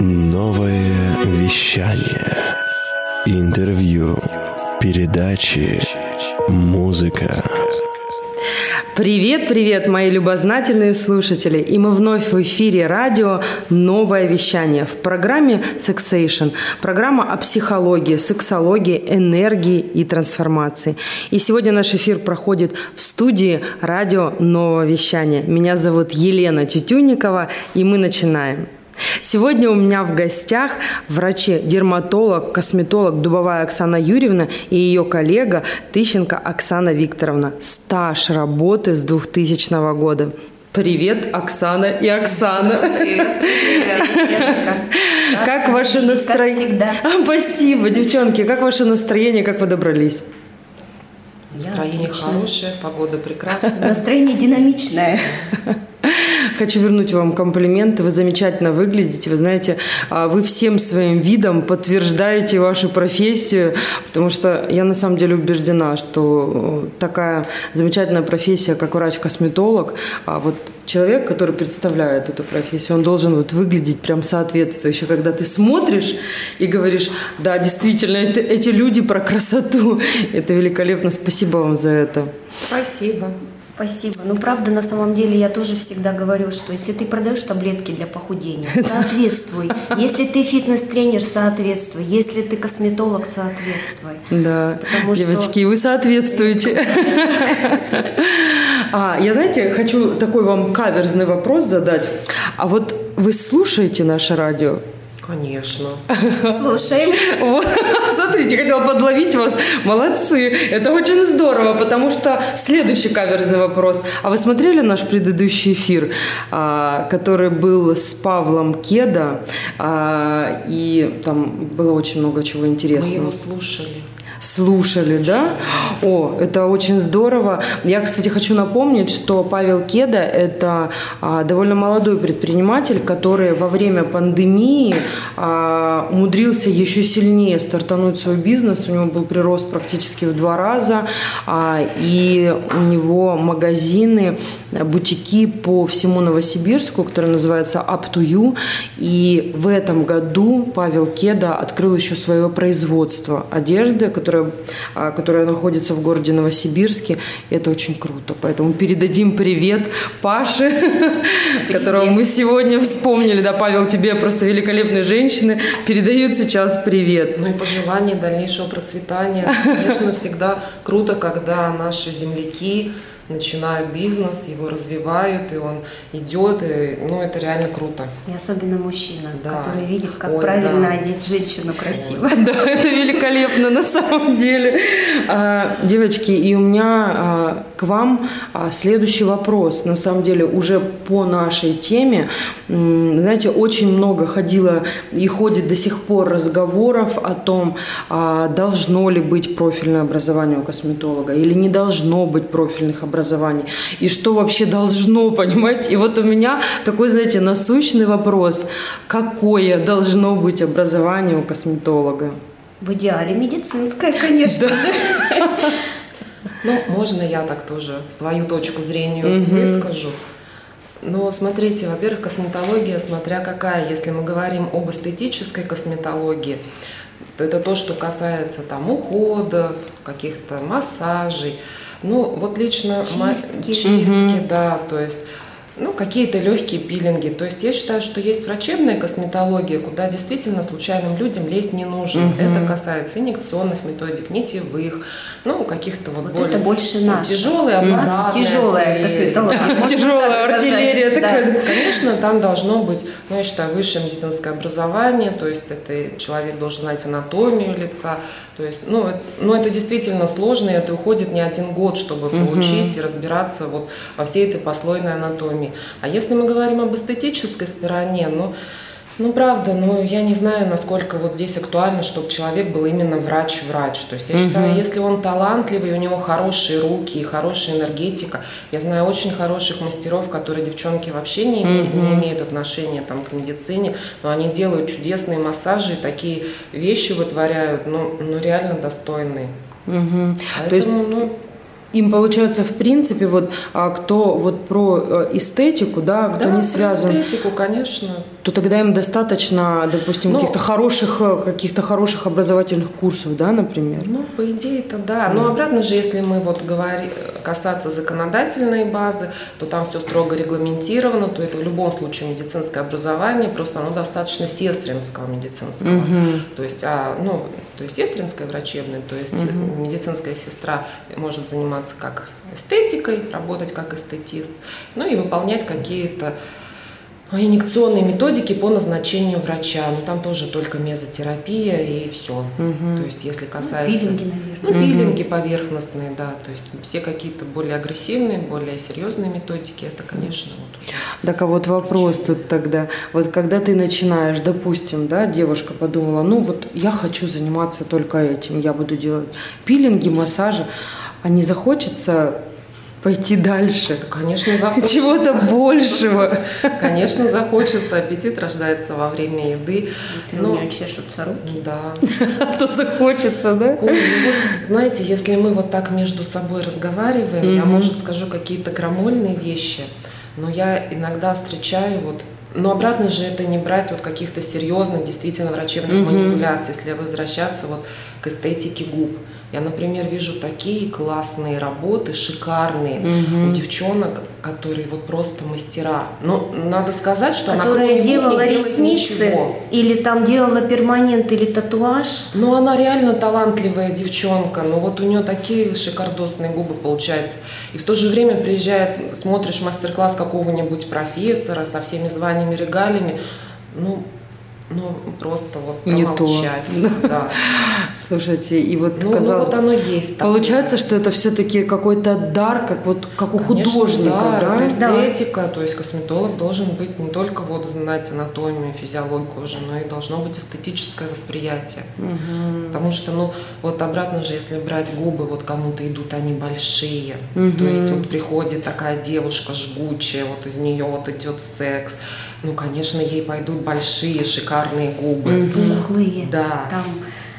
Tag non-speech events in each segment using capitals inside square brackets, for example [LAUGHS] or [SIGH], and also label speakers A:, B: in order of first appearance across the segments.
A: Новое вещание. Интервью. Передачи. Музыка.
B: Привет, привет, мои любознательные слушатели! И мы вновь в эфире радио «Новое вещание» в программе «Sexation». Программа о психологии, сексологии, энергии и трансформации. И сегодня наш эфир проходит в студии радио «Новое вещание». Меня зовут Елена Тютюникова, и мы начинаем. Сегодня у меня в гостях врач-дерматолог, косметолог Дубовая Оксана Юрьевна и ее коллега Тыщенко Оксана Викторовна. Стаж работы с 2000 года. Привет, Оксана и Оксана.
C: Привет, привет,
B: Как, ваше настроение? [LAUGHS] Спасибо, девчонки. Как ваше настроение? Как вы добрались?
D: Настроение хорошее, погода прекрасная.
C: Настроение динамичное. [LAUGHS]
B: Хочу вернуть вам комплименты. Вы замечательно выглядите. Вы знаете, а, вы всем своим видом подтверждаете вашу профессию, потому что я на самом деле убеждена, что э, такая замечательная профессия, как врач-косметолог, а вот человек, который представляет эту профессию, он должен вот выглядеть прям соответствующе, когда ты смотришь и говоришь, да, действительно, это, эти люди про красоту. [LAUGHS] Это великолепно. Спасибо вам за это.
D: Спасибо.
C: Спасибо. Ну, правда, на самом деле, я тоже всегда говорю, что если ты продаешь таблетки для похудения, [LAUGHS] соответствуй. Если ты фитнес-тренер, соответствуй. Если ты косметолог, соответствуй.
B: Да,
C: Потому что-
B: девочки, вы соответствуете. [LAUGHS] А, я, знаете, хочу такой вам каверзный вопрос задать. А вот вы слушаете наше радио?
D: Конечно.
C: Слушаем.
B: Вот, смотрите, хотела подловить вас. Молодцы. Это очень здорово, потому что следующий каверзный вопрос. А вы смотрели наш предыдущий эфир, а, который был с Павлом Кеда, а, и там было очень много чего
D: Мы
B: интересного.
D: его слушали.
B: Слушали, да? О, это очень здорово. Я, кстати, хочу напомнить, что Павел Кеда – это а, довольно молодой предприниматель, который во время пандемии а, умудрился еще сильнее стартануть свой бизнес. У него был прирост практически в два раза, а, и у него магазины, э, бутики по всему Новосибирску, которые называются Up to You. И в этом году Павел Кеда открыл еще свое производство одежды, которое, а, которое находится в городе Новосибирске. И это очень круто. Поэтому передадим привет Паше, которого мы сегодня вспомнили. Да, Павел, тебе просто великолепные женщины передают сейчас привет.
D: Ну и пожелание дальнейшего процветания. Конечно, всегда круто, когда наши земляки начинают бизнес, его развивают, и он идет, и, ну это реально круто.
C: И особенно мужчина,
D: Да.
C: который видит, как
D: Ой,
C: правильно
D: да.
C: одеть женщину красиво. [LAUGHS]
B: Да, это великолепно на самом деле. А, девочки, и у меня а, к вам а, следующий вопрос. На самом деле уже по нашей теме. Знаете, очень много ходило и ходит до сих пор разговоров о том, а, должно ли быть профильное образование у косметолога или не должно быть профильных образований. И что вообще должно, [LAUGHS] понимаете? И вот у меня такой, знаете, насущный вопрос. Какое должно быть образование у косметолога?
C: В идеале медицинское, конечно же. [LAUGHS]
D: Ну, можно я так тоже свою точку зрения выскажу. Но смотрите, во-первых, косметология, смотря какая, если мы говорим об эстетической косметологии, то это то, что касается там уходов, каких-то массажей. Ну, вот лично ма-
C: Чистки.
D: чистки, да, то есть ну, какие-то легкие пилинги. То есть я считаю, что есть врачебная косметология, куда действительно случайным людям лезть не нужно. Это касается инъекционных методик, нитевых, ну, каких-то вот,
C: Вот
D: более
C: это больше наше.
D: тяжелые, аппаратные
C: тяжелая косметология.
B: Тяжелая артиллерия
C: Да.
D: Конечно, там должно быть, ну, я считаю, высшее медицинское образование, то есть это человек должен знать анатомию лица, то есть, ну, это, ну, это действительно сложно, и это уходит не один год, чтобы получить и разбираться вот во всей этой послойной анатомии. А если мы говорим об эстетической стороне, ну, ну, правда, но я не знаю, насколько вот здесь актуально, чтобы человек был именно врач-врач. То есть я считаю, если он талантливый, у него хорошие руки и хорошая энергетика. Я знаю очень хороших мастеров, которые девчонки вообще не, имеют- не имеют отношения там, к медицине, но они делают чудесные массажи и такие вещи вытворяют, ну, ну реально достойные.
B: Мгм.
D: Поэтому,
B: То есть
D: ну,
B: им получается, в принципе, вот а, кто вот про э, эстетику, да, кто
D: да,
B: не связан.
D: эстетику, конечно.
B: То тогда им достаточно, допустим,
D: Ну,
B: каких-то хороших, э, каких-то хороших образовательных курсов, да, например?
D: Ну, по идее-то да. Но обратно же, если мы вот говорим, касаться законодательной базы, то там все строго регламентировано, то это в любом случае медицинское образование, просто оно достаточно сестринского медицинского. То есть, а, ну, то есть сестринское врачебное, то есть медицинская сестра может заниматься как эстетикой, работать как эстетист, ну и выполнять какие-то инъекционные методики по назначению врача. Ну, там тоже только мезотерапия и все. То есть, если касается...
C: пилинги, наверное.
D: Ну, пилинги поверхностные, да. То есть, все какие-то более агрессивные, более серьезные методики, это, конечно, вот уже...
B: Так а вот вопрос тут тогда. Вот когда ты начинаешь, допустим, да, девушка подумала, ну вот я хочу заниматься только этим, я буду делать пилинги, массажи, а не захочется пойти дальше?
D: Конечно, захочется.
B: Чего-то большего.
D: Конечно, захочется. Аппетит рождается во время еды.
C: Если
D: Ну,
C: у нее чешутся руки.
D: Да.
B: А то захочется, да?
D: Ой, ну вот, знаете, если мы вот так между собой разговариваем, я, может, скажу какие-то крамольные вещи, но я иногда встречаю вот но обратно же это не брать вот каких-то серьезных, действительно врачебных манипуляций, если возвращаться вот к эстетике губ. Я, например, вижу такие классные работы, шикарные у девчонок, которые вот просто мастера. Но надо сказать, что она
C: Которая
D: не
C: делала
D: делает
C: ресницы,
D: ничего.
C: или там делала перманент или татуаж.
D: Ну, она реально талантливая девчонка, но вот у нее такие шикардосные губы получаются. И в то же время приезжает, смотришь мастер-класс какого-нибудь профессора со всеми званиями, регалиями, ну, ну просто вот
B: Не то.
D: промолчать. [LAUGHS] Да.
B: Слушайте, и вот
D: Ну, ну,
B: казалось
D: вот оно есть. такое.
B: Получается, что это все-таки какой-то дар, как вот как у
D: Конечно,
B: художника,
D: да,
B: да?
D: это эстетика, то есть косметолог должен быть не только вот знать анатомию, физиологию кожи, но и должно быть эстетическое восприятие. Потому что, ну, вот обратно же, если брать губы, вот кому-то идут они большие, то есть вот приходит такая девушка жгучая, вот из нее вот идет секс, ну, конечно, ей пойдут большие шикарные губы.
C: Пухлые.
D: Да.
C: Там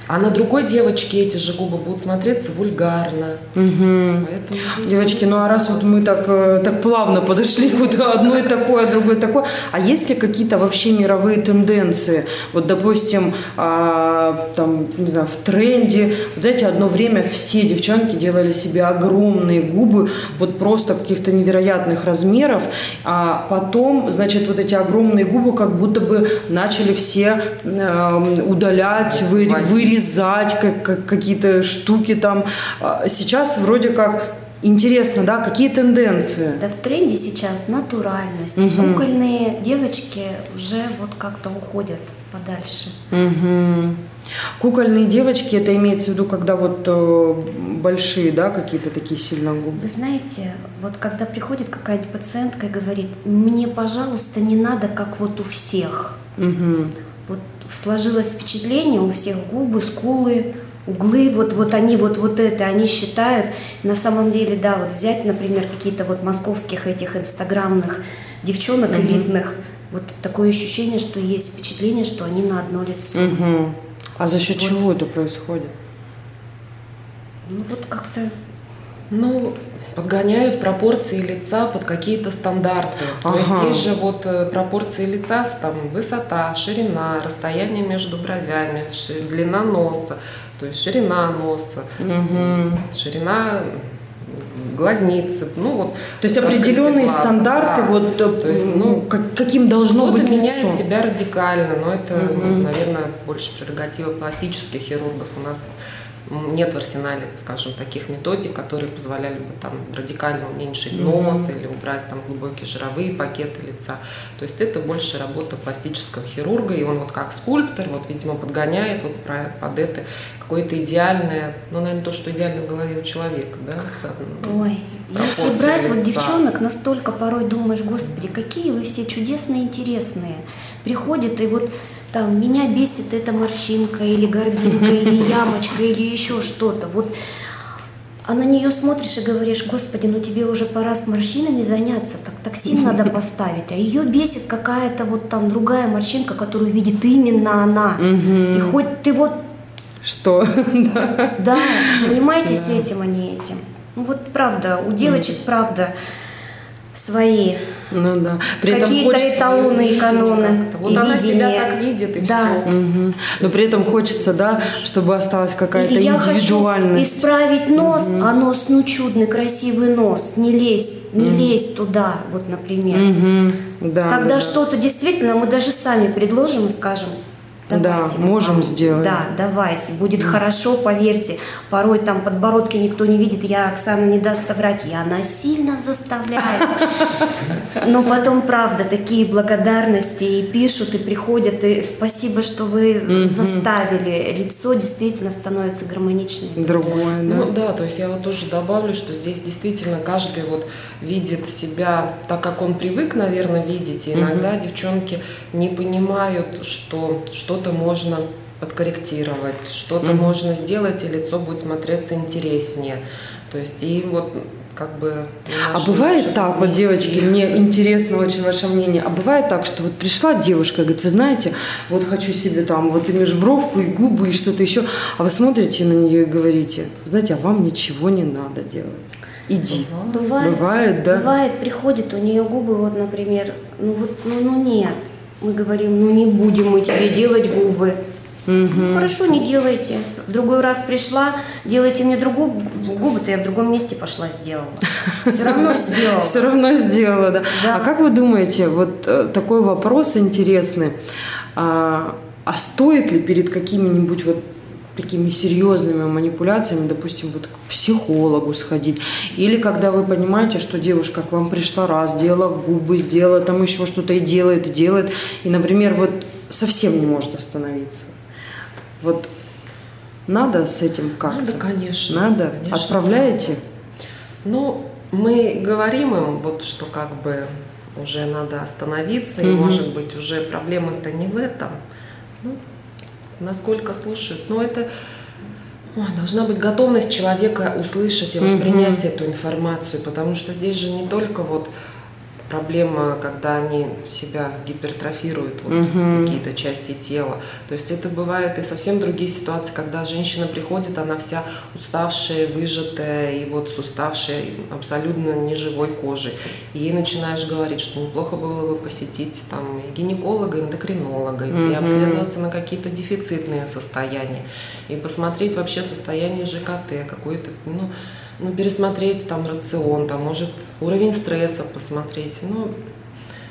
D: А на другой девочке эти же губы будут смотреться вульгарно. Поэтому здесь
B: Девочки, ну а раз вот мы так, э, так плавно подошли [LAUGHS] вот одной такой, а другой такой, а есть ли какие-то вообще мировые тенденции? Вот, допустим, а, там, не знаю, в тренде, вот знаете, одно время все девчонки делали себе огромные губы, вот просто каких-то невероятных размеров, а потом, значит, вот эти огромные губы как будто бы начали все эм, удалять, вы-
D: Вводить.
B: Вырезать как- как- какие-то штуки там. А Сейчас вроде как интересно, да, какие тенденции?
C: Да в тренде сейчас натуральность. Кукольные девочки уже вот как-то уходят подальше.
B: Мгм. Кукольные девочки, это имеется в виду, когда вот э, большие, да, какие-то такие сильно губы.
C: Вы знаете, вот когда приходит какая-нибудь пациентка и говорит, мне, пожалуйста, не надо, как вот у всех.
B: Мгм.
C: Вот сложилось впечатление, у всех губы, скулы, углы, вот, вот они вот, вот это, они считают, на самом деле, да, вот взять, например, какие-то вот московских этих инстаграмных девчонок элитных, вот такое ощущение, что есть впечатление, что они на одно лицо.
B: Мгм. А за счет
C: Вот.
B: чего это происходит?
C: Ну вот как-то
D: Ну, подгоняют пропорции лица под какие-то стандарты. То есть
B: Ага.
D: есть же вот э, пропорции лица, там высота, ширина, расстояние между бровями, длина носа, то есть ширина носа, ширина глазницы, ну вот.
B: То есть определенные
D: глаза,
B: стандарты,
D: да.
B: вот, э,
D: То есть,
B: ну, как- каким должно быть
D: меняет
B: лицо?
D: себя радикально, но это, наверное, больше прерогатива пластических хирургов. У нас нет в арсенале, скажем, таких методик, которые позволяли бы там радикально уменьшить нос или убрать там глубокие жировые пакеты лица. То есть это больше работа пластического хирурга, и он вот как скульптор, вот, видимо, подгоняет вот под это какое-то идеальное, ну, наверное, то, что идеально в голове у человека, да,
C: Ой, если брать вот
D: лица.
C: девчонок, настолько порой думаешь, господи, какие вы все чудесные, интересные. Приходит и вот там меня бесит эта морщинка или горбинка или ямочка или еще что-то. Вот а на нее смотришь и говоришь, господи, ну тебе уже пора с морщинами заняться, так токсин надо [LAUGHS] поставить. А ее бесит какая-то вот там другая морщинка, которую видит именно она. И хоть ты вот
B: Что? [LAUGHS] Да.
C: да, занимайтесь этим, а не этим. Ну вот правда, у девочек, правда, свои
B: Ну да. При этом
C: какие-то эталоны и каноны.
D: Вот
C: и
D: она себя
C: видение.
D: так видит, и
C: да.
D: всё.
B: Мгм. Но при этом хочется, да, чтобы осталась какая-то
C: Или я хочу
B: индивидуальность.
C: исправить нос, а нос, ну чудный, красивый нос, не лезь, не лезь туда, вот, например.
B: Мгм. Да,
C: Когда
B: да, да.
C: что-то действительно мы даже сами предложим и скажем, давайте.
B: Да, можем
C: вам-
B: сделать.
C: Да, давайте, будет хорошо, поверьте. Порой там подбородки никто не видит, я, Оксана, не даст соврать, я насильно заставляю. [LAUGHS] Но потом, правда, такие благодарности и пишут, и приходят, и спасибо, что вы заставили. Лицо действительно становится гармоничнее.
B: Другое, да.
D: Ну да, то есть я вот тоже добавлю, что здесь действительно каждый вот видит себя так, как он привык, наверное, видеть. И иногда девчонки не понимают, что что-то можно подкорректировать, что-то можно сделать, и лицо будет смотреться интереснее. То есть и вот как бы...
B: А бывает так, вот,
D: завести.
B: девочки, мне интересно очень ваше мнение, а бывает так, что вот пришла девушка и говорит, вы знаете, вот хочу себе там вот и межбровку, и губы, и что-то еще, а вы смотрите на нее и говорите, знаете, а вам ничего не надо делать. Иди.
C: Бывает,
B: Бывает, да?
C: Бывает, приходит, у нее губы, вот, например, ну вот, ну, ну нет. Мы говорим, ну не будем мы тебе делать губы. Ну, хорошо, не делайте. В другой раз пришла, делайте мне другую губы-то я в другом месте пошла сделала. [LAUGHS] Все равно сделала.
B: Все равно сделала, да.
C: Да.
B: А как вы думаете, вот э, такой вопрос интересный, а, а стоит ли перед какими-нибудь вот такими серьезными манипуляциями, допустим, вот к психологу сходить, или когда вы понимаете, что девушка к вам пришла раз, сделала губы, сделала там еще что-то и делает, и делает, и, например, вот совсем не может остановиться. Вот надо с этим как-то?
D: Надо, конечно.
B: Надо?
D: конечно.
B: Отправляете?
D: Ну, мы говорим им, вот что как бы уже надо остановиться, и
B: Мгм.
D: может быть уже проблема-то не в этом. Ну, насколько слушают. Но это ой, должна быть готовность человека услышать и воспринять эту информацию, потому что здесь же не только вот проблема, когда они себя гипертрофируют, вот, какие-то части тела. То есть это бывает и совсем другие ситуации, когда женщина приходит, она вся уставшая, выжатая и вот с уставшей, абсолютно неживой кожей. И ей начинаешь говорить, что неплохо было бы посетить там и гинеколога, и эндокринолога, и обследоваться на какие-то дефицитные состояния, и посмотреть вообще состояние ЖКТ, какой-то, ну, ну, пересмотреть там рацион, там, может, уровень стресса посмотреть. Ну,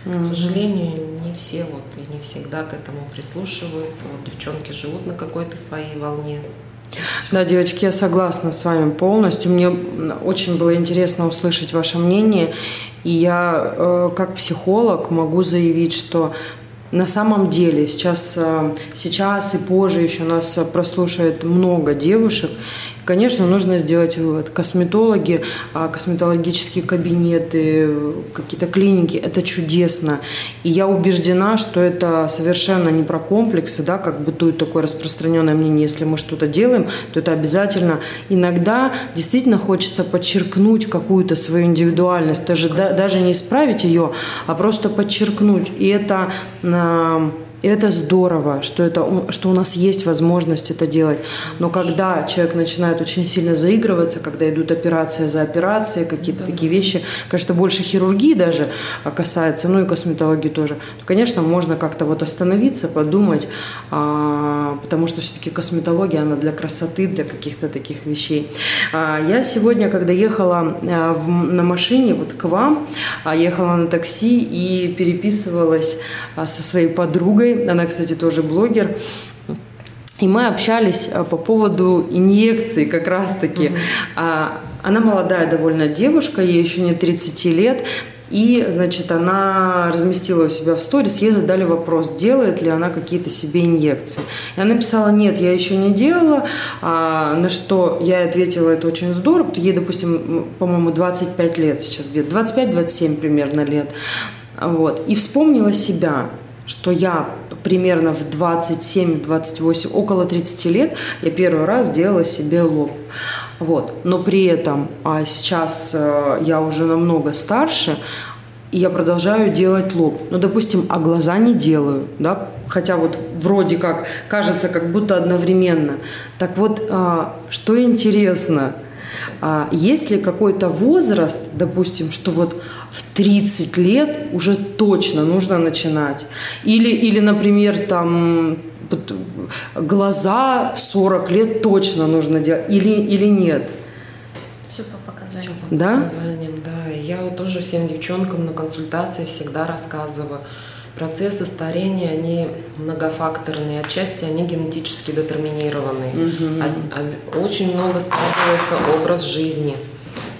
D: к сожалению, не все вот и не всегда к этому прислушиваются. Вот девчонки живут на какой-то своей волне.
B: Да, девочки, я согласна с вами полностью. Мне очень было интересно услышать ваше мнение. И я, э, как психолог, могу заявить, что на самом деле сейчас, э, сейчас и позже еще нас прослушает много девушек. Конечно, нужно сделать вывод. Косметологи, а, косметологические кабинеты, какие-то клиники – это чудесно. И я убеждена, что это совершенно не про комплексы, да, как бытует такое распространенное мнение. Если мы что-то делаем, то это обязательно. Иногда действительно хочется подчеркнуть какую-то свою индивидуальность, даже, да- даже не исправить ее, а просто подчеркнуть. И это и это здорово, что, это, что у нас есть возможность это делать. Но когда человек начинает очень сильно заигрываться, когда идут операция за операцией, какие-то такие вещи, конечно, больше хирургии даже а, касается, ну и косметологии тоже, то, конечно, можно как-то вот остановиться, подумать, а, потому что все-таки косметология, она для красоты, для каких-то таких вещей. А, я сегодня, когда ехала а, в- на машине вот к вам, а, ехала на такси и переписывалась а, со своей подругой, она, кстати, тоже блогер, и мы общались а, по поводу инъекций как раз-таки. А, Она молодая довольно девушка, ей еще не 30 лет. И, значит, она разместила у себя в сторис, ей задали вопрос, делает ли она какие-то себе инъекции. И она написала, нет, я еще не делала, А, на что я ответила, это очень здорово, ей, допустим, по-моему, 25 лет сейчас где-то, 25-27 примерно лет. Вот. И вспомнила себя, что я примерно в 27-28, около 30 лет, я первый раз делала себе лоб. Вот. Но при этом а сейчас э, я уже намного старше, и я продолжаю делать лоб. Ну, допустим, а глаза не делаю, да, хотя вот вроде как кажется, как будто одновременно. Так вот, а, что интересно, А есть ли какой-то возраст, допустим, что вот в 30 лет уже точно нужно начинать? Или, или например, там глаза в 40 лет точно нужно делать? Или, или нет?
C: Все по показаниям. Все
B: по да?
D: показаниям, да. Я вот тоже всем девчонкам на консультации всегда рассказываю – Процессы старения, они многофакторные, отчасти они генетически детерминированы. Угу. А, а, очень много сказывается образ жизни.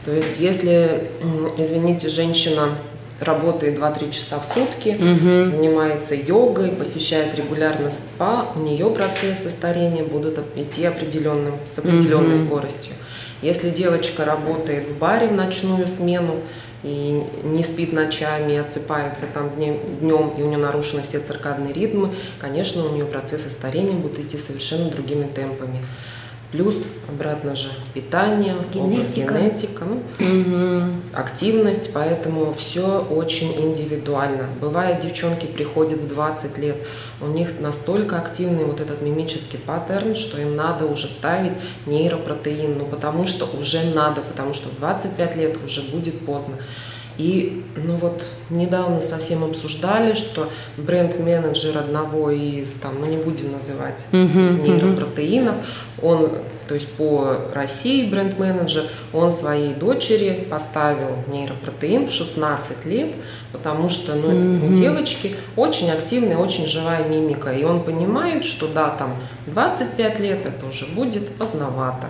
D: То есть если, извините, женщина работает 2-3 часа в сутки, угу. занимается йогой, посещает регулярно спа, у нее процессы старения будут идти определенным, с определенной угу. скоростью. Если девочка работает в баре в ночную смену, и не спит ночами, отсыпается там днем, и у нее нарушены все циркадные ритмы, конечно, у нее процессы старения будут идти совершенно другими темпами. Плюс обратно же питание,
C: генетика,
D: генетика ну, угу. активность, поэтому все очень индивидуально. Бывает, девчонки приходят в 20 лет, у них настолько активный вот этот мимический паттерн, что им надо уже ставить нейропротеин, ну потому что уже надо, потому что в 25 лет уже будет поздно. И ну вот недавно совсем обсуждали, что бренд-менеджер одного из, там, ну не будем называть, uh-huh, из нейропротеинов, он, то есть по России бренд-менеджер, он своей дочери поставил нейропротеин в 16 лет, потому что ну, uh-huh. у девочки очень активная, очень живая мимика, и он понимает, что да, там 25 лет это уже будет поздновато.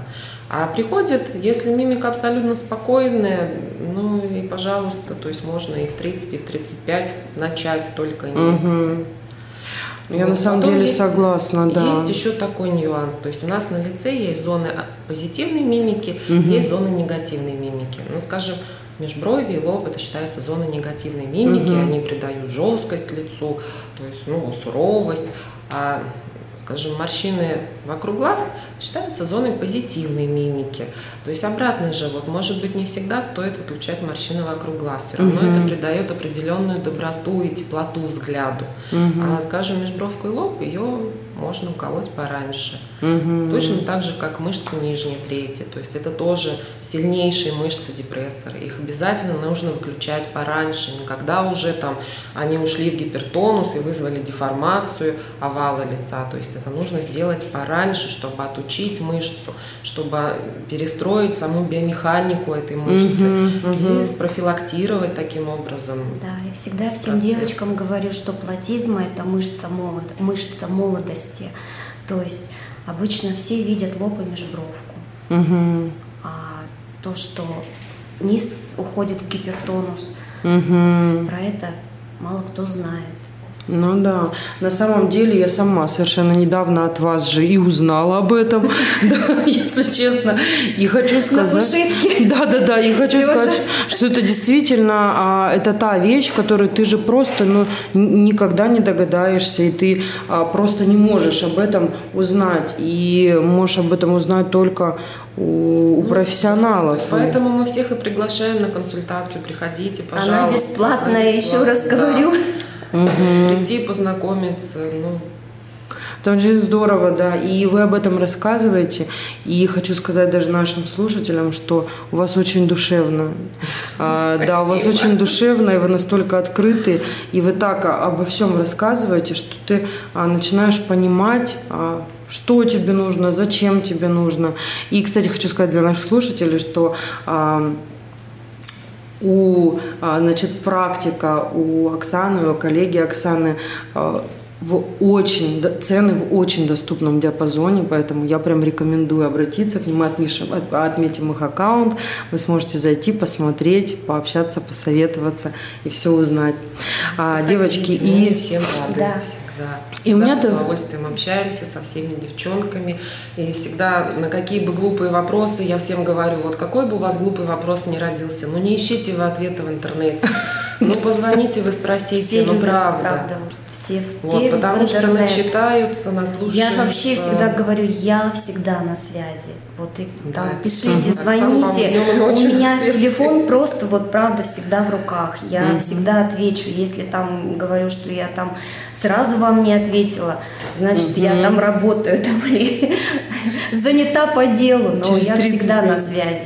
D: А приходит, если мимика абсолютно спокойная, ну и пожалуйста, то есть можно и в 30, и в 35 начать только инъекции. Угу.
B: Я вот. на самом Потом деле есть, согласна, да.
D: Есть еще такой нюанс. То есть у нас на лице есть зоны позитивной мимики, угу. есть зоны негативной мимики. Ну, скажем, межброви и лоб это считается зона негативной мимики, угу. они придают жесткость лицу, то есть ну, суровость. А скажем, морщины вокруг глаз считаются зоной позитивной мимики. То есть обратный же, вот может быть не всегда стоит выключать морщины вокруг глаз, все равно угу. это придает определенную доброту и теплоту взгляду. Угу. А, скажем, межбровку и лоб ее можно уколоть пораньше. Угу. Точно так же, как мышцы нижней трети. То есть это тоже сильнейшие мышцы депрессора. Их обязательно нужно выключать пораньше, не когда уже там они ушли в гипертонус и вызвали деформацию овала лица. То есть это нужно сделать пораньше, чтобы отучить мышцу, чтобы перестроить саму биомеханику этой мышцы угу, и спрофилактировать таким образом.
C: Да, и всегда всем процесс. девочкам говорю, что платизма – это мышца, молод... мышца молодости. То есть обычно все видят лоб и межбровку. Угу. А то, что низ уходит в гипертонус, угу. про это мало кто знает.
B: Ну да, на самом деле я сама совершенно недавно от вас же и узнала об этом, [LAUGHS] да, если честно. И хочу сказать... Да, да, да, и хочу сказать, что это действительно, а, это та вещь, которую ты же просто ну, никогда не догадаешься, и ты а, просто не можешь об этом узнать. И можешь об этом узнать только у, у ну, профессионалов.
D: Поэтому мы всех и приглашаем на консультацию. Приходите, пожалуйста.
C: Она бесплатная, Она бесплатная еще раз да. говорю
D: угу. прийти, познакомиться, ну,
B: это очень здорово, да. И вы об этом рассказываете. И хочу сказать даже нашим слушателям, что у вас очень душевно. А, да, у вас очень душевно, и вы настолько открыты, и вы так обо всем рассказываете, что ты а, начинаешь понимать, а, что тебе нужно, зачем тебе нужно. И, кстати, хочу сказать для наших слушателей, что а, у, а, значит, практика у Оксаны, у коллеги Оксаны а, в очень, цены в очень доступном диапазоне, поэтому я прям рекомендую обратиться к нему, отмешим, отметим их аккаунт, вы сможете зайти, посмотреть, пообщаться, посоветоваться и все узнать. А, девочки, и...
D: Всем рады. Да да. И у меня с удовольствием общаемся со всеми девчонками. И всегда на какие бы глупые вопросы я всем говорю, вот какой бы у вас глупый вопрос не родился, ну не ищите вы ответа в интернете. Ну, позвоните, вы спросите,
C: Все
D: ну, правда.
C: правда. Все, все
D: Вот, потому
C: в
D: что
C: интернет.
D: начитаются, наслушаются.
C: Я вообще всегда говорю, я всегда на связи. Вот и
D: Да,
C: там пишите,
D: Оксана,
C: звоните. У меня
D: на связи.
C: телефон просто вот правда всегда в руках. Я всегда отвечу. Если там говорю, что я там сразу вам не ответила, значит я там работаю там, или [LAUGHS] занята по делу, но
B: Через
C: я
B: 30
C: всегда на
B: минут.
C: связи.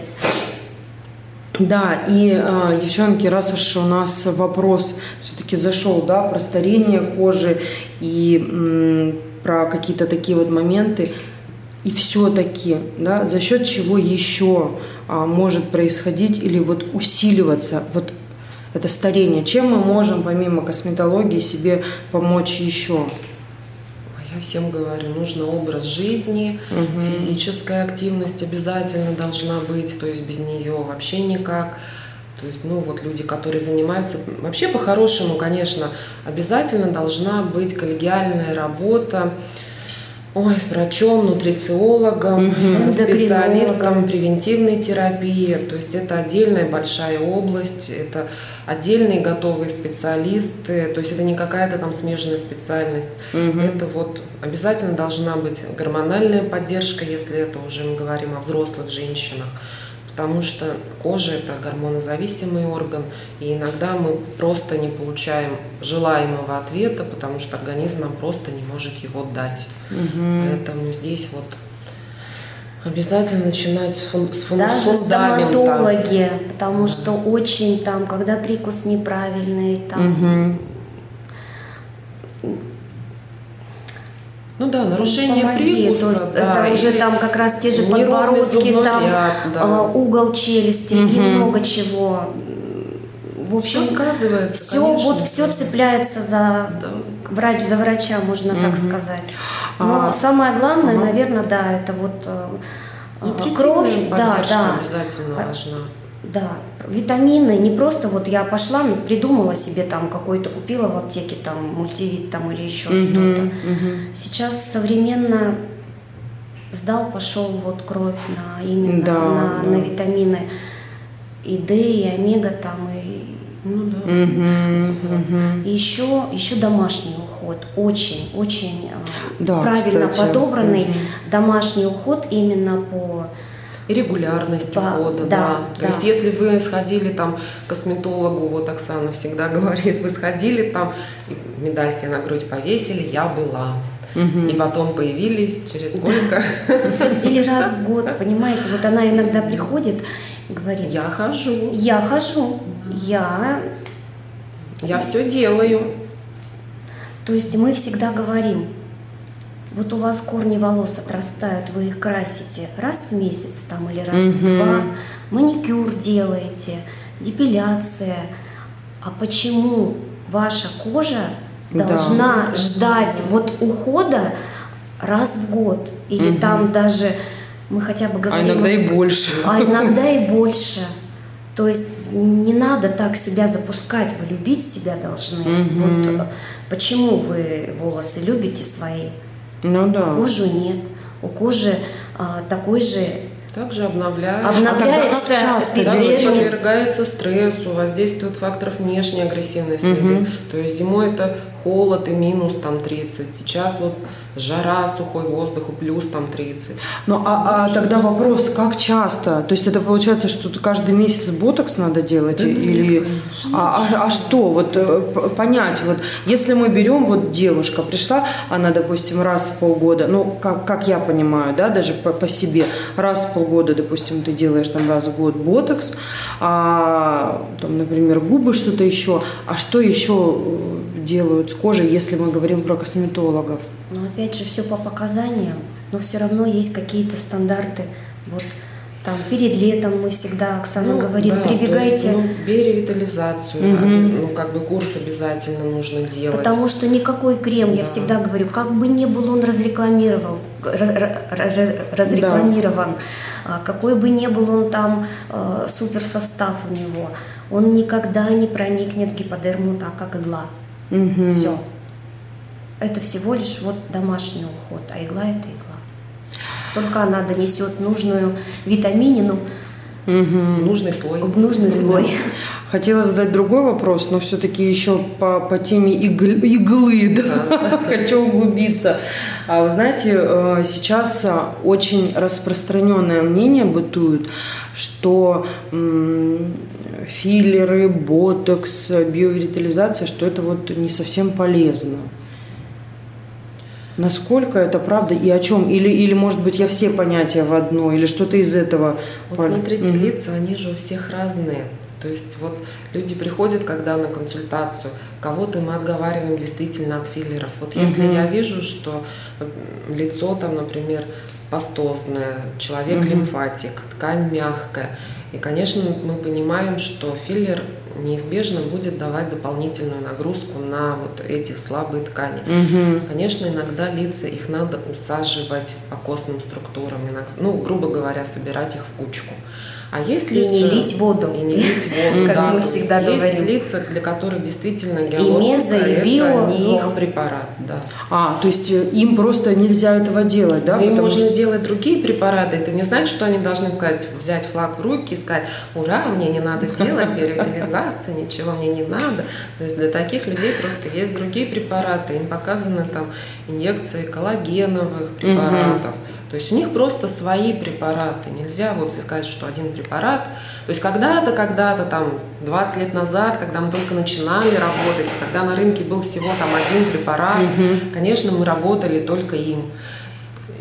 B: Да, и, э, девчонки, раз уж у нас вопрос все-таки зашел, да, про старение кожи и про какие-то такие вот моменты, и все-таки, да, за счет чего еще а, может происходить или вот усиливаться вот это старение? Чем мы можем помимо косметологии себе помочь еще?
D: Всем говорю, нужно образ жизни, физическая активность обязательно должна быть, то есть без нее вообще никак. То есть, ну вот люди, которые занимаются, вообще по-хорошему, конечно, обязательно должна быть коллегиальная работа, ой, с врачом, нутрициологом,
C: Эндокринологом.
D: специалистом превентивной терапии. То есть это отдельная большая область, это отдельные готовые специалисты, то есть это не какая-то там смежная специальность. Это вот обязательно должна быть гормональная поддержка, если это уже мы говорим о взрослых женщинах. Потому что кожа – это гормонозависимый орган, и иногда мы просто не получаем желаемого ответа, потому что организм нам просто не может его дать. Поэтому здесь вот обязательно начинать с, фун- с фун-
C: Даже
D: фундамента.
C: стоматологи, потому что очень там, когда прикус неправильный, там
D: Ну да, нарушение
C: Помоги,
D: прикуса,
C: то есть
D: да,
C: это уже там как раз те же подбородки, там
D: ряд, да.
C: а, угол челюсти и много чего. В общем,
D: Всё сказывается,
C: все
D: конечно.
C: вот все цепляется за врач за врача, можно так сказать. Но
B: А,
C: самое главное, наверное, да, это вот э, э, кровь, да, да.
D: обязательно
C: А,
D: важна.
C: Да, витамины, не просто вот я пошла, придумала себе там какой-то, купила в аптеке там мультивит там или еще что-то. Сейчас современно сдал, пошел вот кровь на именно
B: Да,
C: на,
B: да.
C: на витамины и D, и омега там, и,
D: Ну да.
C: и еще, еще домашний уход. Очень, очень э,
B: Да,
C: правильно
B: кстати.
C: подобранный домашний уход именно по
D: И регулярность
C: Да,
D: ухода,
C: да,
D: да. То
C: да.
D: есть если вы сходили там к косметологу, вот Оксана всегда [LAUGHS] говорит, вы сходили там, медаль себе на грудь повесили, я была. И потом появились через сколько? [LAUGHS]
C: Или раз в год, [LAUGHS] понимаете, вот она иногда приходит и говорит,
D: Я хожу,
C: я хожу, я...
D: я все делаю.
C: То есть мы всегда говорим, вот у вас корни волос отрастают, вы их красите раз в месяц там или раз в два, маникюр делаете, депиляция. А почему ваша кожа
B: Да.
C: должна ждать вот ухода раз в год? Или там даже мы хотя бы
B: А
C: говорим...
B: иногда и больше.
C: А иногда и больше. То есть не надо так себя запускать, вы любить себя должны. Вот э, почему вы волосы любите свои,
B: Ну
C: а
B: да.
C: кожу нет. У кожи а, такой же
D: Также обновляю.
C: обновляется
B: как часто
D: Также подвергается стрессу, воздействует факторов внешней агрессивной среды. То есть зимой это холод и минус там 30. Сейчас вот жара, сухой воздух и плюс там 30.
B: Ну а, а тогда вопрос, как часто? То есть это получается, что каждый месяц ботокс надо делать или а, а- а что вот э, понять вот если мы берем вот девушка пришла, она допустим раз в полгода, ну как как я понимаю, да, даже по, по себе раз в полгода, допустим, ты делаешь там раз в год ботокс, а там, например, губы что-то еще, а что еще э, делают с кожей, если мы говорим про косметологов?
C: Но опять же все по показаниям, но все равно есть какие-то стандарты. Вот там перед летом мы всегда, Оксана
D: Ну,
C: говорит,
D: да,
C: прибегайте.
D: есть, ну, биоревитализацию, ну, как бы курс обязательно нужно делать.
C: Потому что никакой крем, я всегда говорю, как бы не был он разрекламировал, разрекламирован, а, какой бы не был он там э, супер состав у него, он никогда не проникнет в гиподерму так, как игла. Все. Это всего лишь вот домашний уход, а игла это игла. Только она донесет нужную витаминину
D: Нужный слой.
C: в нужный слой.
B: Хотела задать другой вопрос, но все-таки еще по, по теме иглы, иглы [LAUGHS] да? хочу углубиться. А вы знаете, э, сейчас очень распространенное мнение бытует, что филлеры, ботокс, биовитализация, что это вот не совсем полезно. Насколько это правда и о чем? Или, или может быть, я все понятия в одно, или что-то из этого?
D: Вот смотрите, mm лица, они же у всех разные. То есть вот люди приходят, когда на консультацию, кого-то мы отговариваем действительно от филлеров. Вот если mm я вижу, что лицо там, например, пастозное, человек mm лимфатик, ткань мягкая, и, конечно, мы понимаем, что филлер неизбежно будет давать дополнительную нагрузку на вот эти слабые ткани. Угу. Конечно, иногда лица их надо усаживать по костным структурам, иногда, ну, грубо говоря, собирать их в кучку. А есть лица...
C: И не лить воду.
D: И не лить [LAUGHS] воду,
C: как
D: да.
C: мы всегда
D: есть
C: говорим.
D: лица, для которых действительно гиалуронка
C: и мезо, и био,
D: это не их препарат, да.
B: А, то есть э, им просто нельзя этого делать, да?
D: Им можно что... делать другие препараты. Это не значит, что они должны сказать, взять флаг в руки и сказать, ура, мне не надо делать биоревитализации, ничего мне не надо. То есть для таких людей просто есть другие препараты. Им показаны там инъекции коллагеновых препаратов. Угу то есть у них просто свои препараты. Нельзя вот сказать, что один препарат. То есть когда-то, когда-то там 20 лет назад, когда мы только начинали работать, когда на рынке был всего там один препарат, угу. конечно, мы работали только им.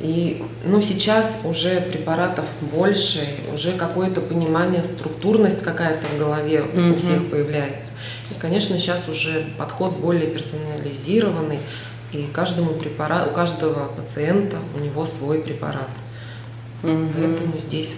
D: И ну, сейчас уже препаратов больше, уже какое-то понимание, структурность какая-то в голове угу. у всех появляется. И, конечно, сейчас уже подход более персонализированный. И каждому препарат, у каждого пациента у него свой препарат. Угу. Поэтому здесь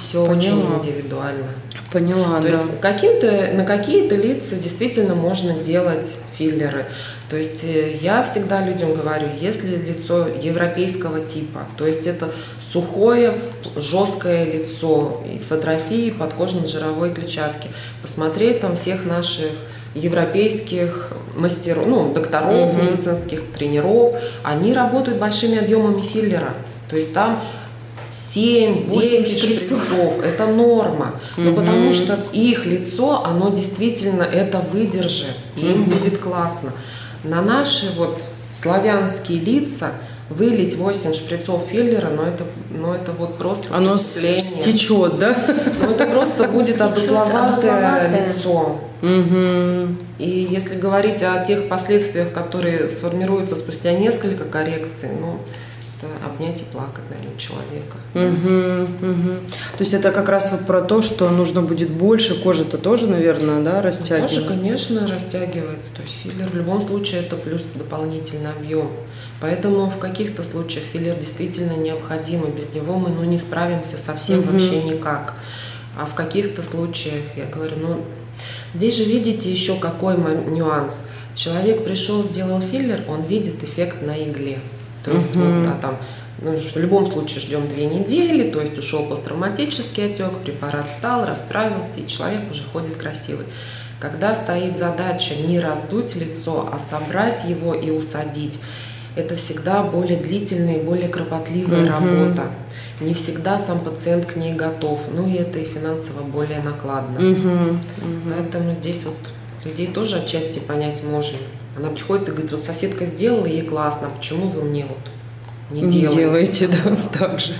D: все Поняла. очень индивидуально.
B: Поняла,
D: То
B: да.
D: есть каким-то, на какие-то лица действительно можно делать филлеры. То есть э, я всегда людям говорю, если лицо европейского типа, то есть это сухое, жесткое лицо с атрофией подкожно-жировой клетчатки, посмотреть там всех наших европейских мастеров, ну, докторов, угу. медицинских тренеров, они работают большими объемами филлера. То есть там 7-10 шприцов. Это норма. Но угу. потому что их лицо, оно действительно это выдержит. Им будет классно. На наши вот славянские лица вылить 8 шприцов филлера, но это, но это вот просто
B: Оно стечет, да?
D: Ну, это просто будет одутловатое лицо. Угу. И если говорить о тех последствиях, которые сформируются спустя несколько коррекций, ну, это обнять и плакать, наверное, человека.
B: Угу, угу. То есть это как раз вот про то, что нужно будет больше, кожа-то тоже, наверное, да, растягивается?
D: Кожа, конечно, растягивается. То есть филлер в любом случае это плюс дополнительный объем. Поэтому в каких-то случаях филлер действительно необходим, и без него мы ну, не справимся совсем угу. вообще никак. А в каких-то случаях, я говорю, ну, Здесь же видите еще какой нюанс. Человек пришел, сделал филлер, он видит эффект на игле. То есть угу. вот, да, там, ну, в любом случае ждем две недели, то есть ушел посттравматический отек, препарат встал, расправился, и человек уже ходит красивый. Когда стоит задача не раздуть лицо, а собрать его и усадить, это всегда более длительная и более кропотливая угу. работа не всегда сам пациент к ней готов. Ну и это и финансово более накладно. Угу, угу. Поэтому здесь вот людей тоже отчасти понять можно. Она приходит и говорит, вот соседка сделала, ей классно, почему вы мне вот не, не делаете?
B: делаете, да, так же.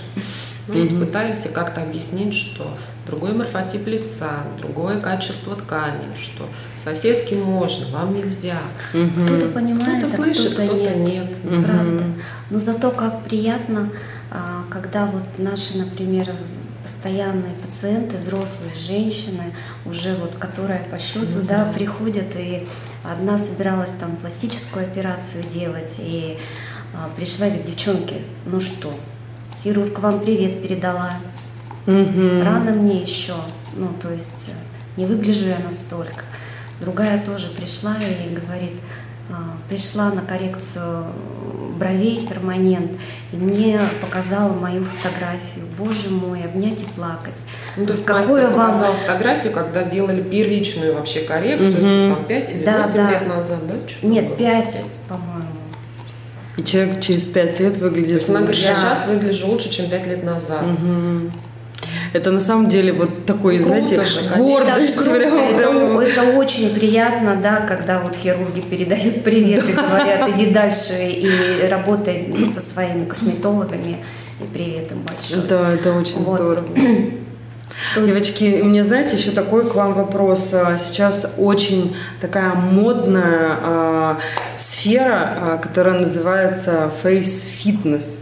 D: Ну, угу. Пытаемся как-то объяснить, что другой морфотип лица, другое качество ткани, что соседке можно, вам нельзя.
C: Угу. Кто-то понимает,
D: кто-то а слышит, кто-то, кто нет. нет.
C: Угу. Правда. Но зато как приятно а, когда вот наши, например, постоянные пациенты, взрослые женщины, уже вот, которая по счету, mm-hmm. да, приходят, и одна собиралась там пластическую операцию делать, и а, пришла и говорит, девчонки, ну что, хирург вам привет передала, mm-hmm. рано мне еще, ну, то есть не выгляжу я настолько. Другая тоже пришла и говорит, а, пришла на коррекцию бровей перманент, и мне показала мою фотографию. Боже мой, обнять и плакать.
D: Ну, то есть Какое вам... показал фотографию, когда делали первичную вообще коррекцию, угу. там 5 или да, 8 да. лет назад, да?
C: Что Нет, 5, по-моему.
B: И человек через 5 лет выглядит
D: То есть она говорит, я сейчас выгляжу лучше, чем 5 лет назад.
B: Угу. Это на самом деле вот такой,
D: Круто
B: знаете,
D: же,
B: гордость.
C: Это, круто,
B: прям,
C: это,
B: прям.
C: это очень приятно, да, когда вот хирурги передают привет и говорят, иди дальше и работай со своими косметологами. И привет им большой.
B: Да, это очень
C: Вот.
B: здорово. [CLEARS THROAT] Девочки, у меня, знаете, еще такой к вам вопрос. А, Сейчас очень такая модная а, сфера, а, которая называется face fitness.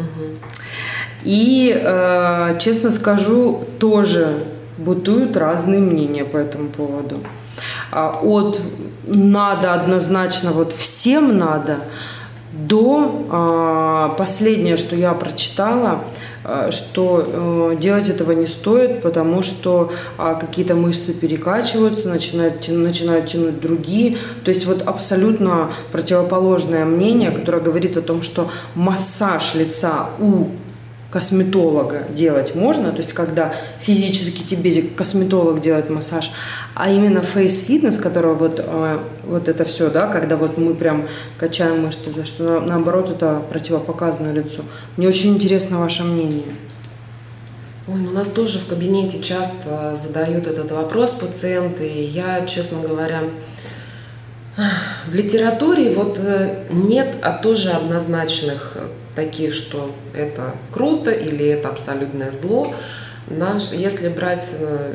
B: И, э, честно скажу, тоже бытуют разные мнения по этому поводу. А, От надо однозначно, вот всем надо, до а, последнее, что я прочитала, а, что э, делать этого не стоит, потому что а, какие-то мышцы перекачиваются, начинают, тя- начинают тянуть другие. То есть вот абсолютно противоположное мнение, которое говорит о том, что массаж лица у косметолога делать можно, то есть когда физически тебе косметолог делает массаж, а именно fitness, которого вот, э, вот это все, да, когда вот мы прям качаем мышцы, за что на- наоборот это противопоказано лицу. Мне очень интересно ваше мнение.
D: Ой, ну, у нас тоже в кабинете часто задают этот вопрос пациенты. Я, честно говоря, в литературе вот э, нет а тоже однозначных э, таких, что это круто или это абсолютное зло. Наш, если брать э,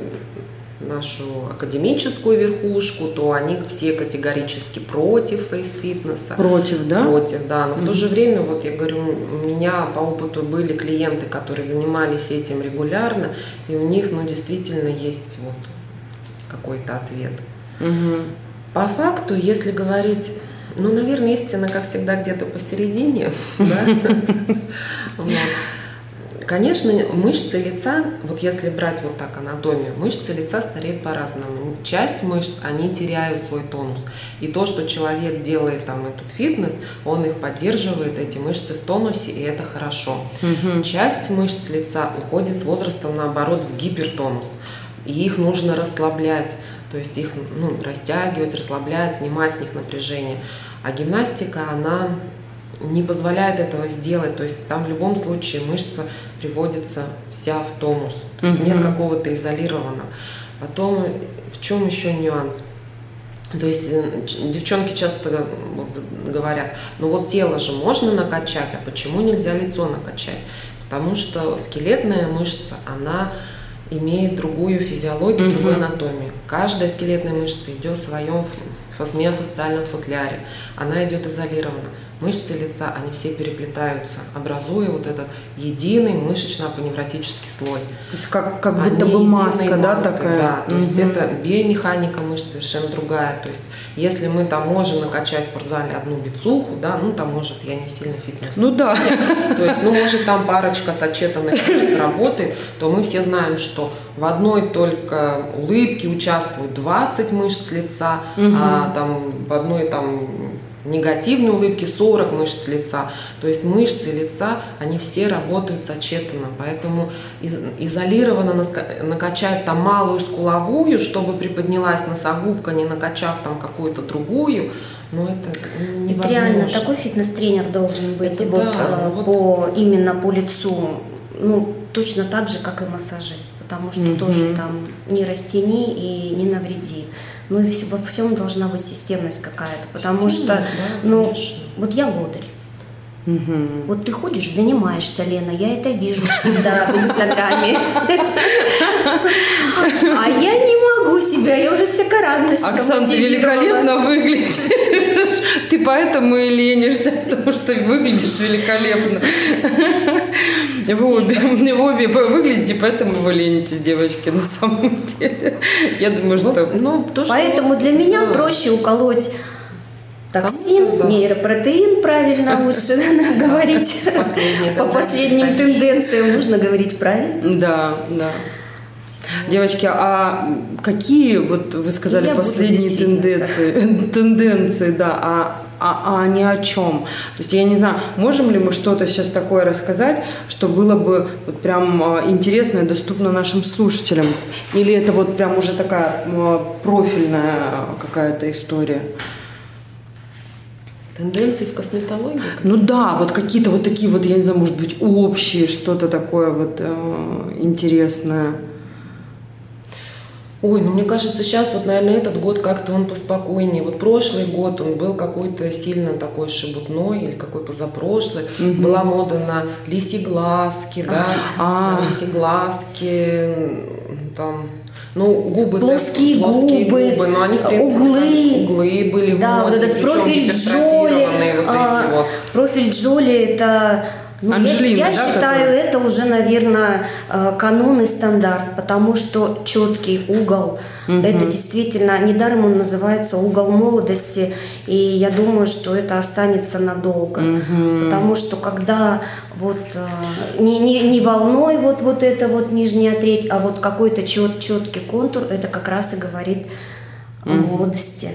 D: нашу академическую верхушку, то они все категорически против фейс-фитнеса.
B: Против, да?
D: Против, да. Но в то же время, вот я говорю, у меня по опыту были клиенты, которые занимались этим регулярно, и у них, ну, действительно есть вот какой-то ответ.
B: Мгм.
D: По факту, если говорить, ну, наверное, истина, как всегда, где-то посередине. [LAUGHS] Конечно, мышцы лица, вот если брать вот так анатомию, мышцы лица стареют по-разному. Часть мышц, они теряют свой тонус. И то, что человек делает там этот фитнес, он их поддерживает, эти мышцы в тонусе, и это хорошо. Часть мышц лица уходит с возрастом, наоборот, в гипертонус. И их нужно расслаблять, то есть их ну, растягивать, расслаблять, снимать с них напряжение. А гимнастика, она не позволяет этого сделать. То есть там в любом случае мышца приводится вся в тонус. То есть нет какого-то изолированного. Потом в чем еще нюанс? То есть э, девчонки часто говорят, ну вот тело же можно накачать, а почему нельзя лицо накачать? Потому что скелетная мышца, она имеет другую физиологию, другую анатомию. Каждая скелетная мышца идет в своем ф- миофасциальном футляре. Она идет изолированно. Мышцы лица, они все переплетаются, образуя вот этот единый мышечно-апоневротический слой.
B: То есть как, как
D: Они
B: будто бы
D: единой
B: маска, да,
D: маской,
B: такая?
D: Да, то есть
B: Мгм.
D: это биомеханика мышц совершенно другая. То есть если мы там можем накачать в спортзале одну бицуху, да, ну там может я не сильно фитнес.
B: Ну да.
D: То есть, ну, может, там парочка сочетанных мышц работает, то мы все знаем, что в одной только улыбке участвуют 20 мышц лица, а там в одной там негативной улыбке 40 мышц лица. То есть мышцы лица, они все работают сочетанно. Поэтому из- изолированно накачать там малую скуловую, чтобы приподнялась носогубка, не накачав там какую-то другую, ну это невозможно.
C: реально такой фитнес-тренер должен быть
D: Это
C: вот,
D: да,
C: э,
D: вот.
C: по именно по лицу, ну точно так же, как и массажист, потому что тоже там не растяни и не навреди. Ну и во всем должна быть системность какая-то, потому что,
D: да,
C: ну,
D: конечно.
C: вот я лодырь. Вот ты ходишь, занимаешься, Лена, я это вижу всегда в Инстаграме. А я не могу себя, я уже всяко разно себя
B: Оксан, ты великолепно выглядишь. Ты поэтому и ленишься, потому что выглядишь великолепно. [LAUGHS] Вы обе, вы обе выглядите, поэтому вы ленитесь, девочки, на [LAUGHS] самом деле. Я думаю,
D: Вот,
B: что...
D: ну, то, что
C: Поэтому
D: вот,
C: для меня
D: да.
C: проще уколоть токсин,
D: Кому-то да.
C: нейропротеин, правильно [LAUGHS] лучше говорить. По последним тенденциям нужно говорить правильно.
B: Да, да. Девочки, а какие, вот вы сказали, последние тенденции, тенденции, да, а, а, а они о чем? То есть я не знаю, можем ли мы что-то сейчас такое рассказать, что было бы вот прям а, интересно и доступно нашим слушателям? Или это вот прям уже такая профильная какая-то история?
D: Тенденции в косметологии?
B: Ну да, вот какие-то вот такие вот, я не знаю, может быть, общие, что-то такое вот э, интересное.
D: Ой, ну мне кажется, сейчас вот, наверное, этот год как-то он поспокойнее. Вот прошлый год он был какой-то сильно такой шебутной или какой позапрошлый. Угу. Была мода на лисиглазки, да, а. на лисиглазки, там ну, губы
C: плоские, да, плоские губы, губы,
D: но они, в принципе,
C: углы,
D: углы были
C: да, вот этот профиль Джоли,
D: вот
C: а,
D: эти вот.
C: профиль Джоли это ну, Анжелина, я, я да, считаю, который? это уже, наверное, э, канон и стандарт, потому что четкий угол, угу. это действительно, недаром он называется угол молодости, и я думаю, что это останется надолго, угу. потому что когда вот э, не, не, не волной вот, вот это вот нижняя треть, а вот какой-то чет, четкий контур, это как раз и говорит о молодости.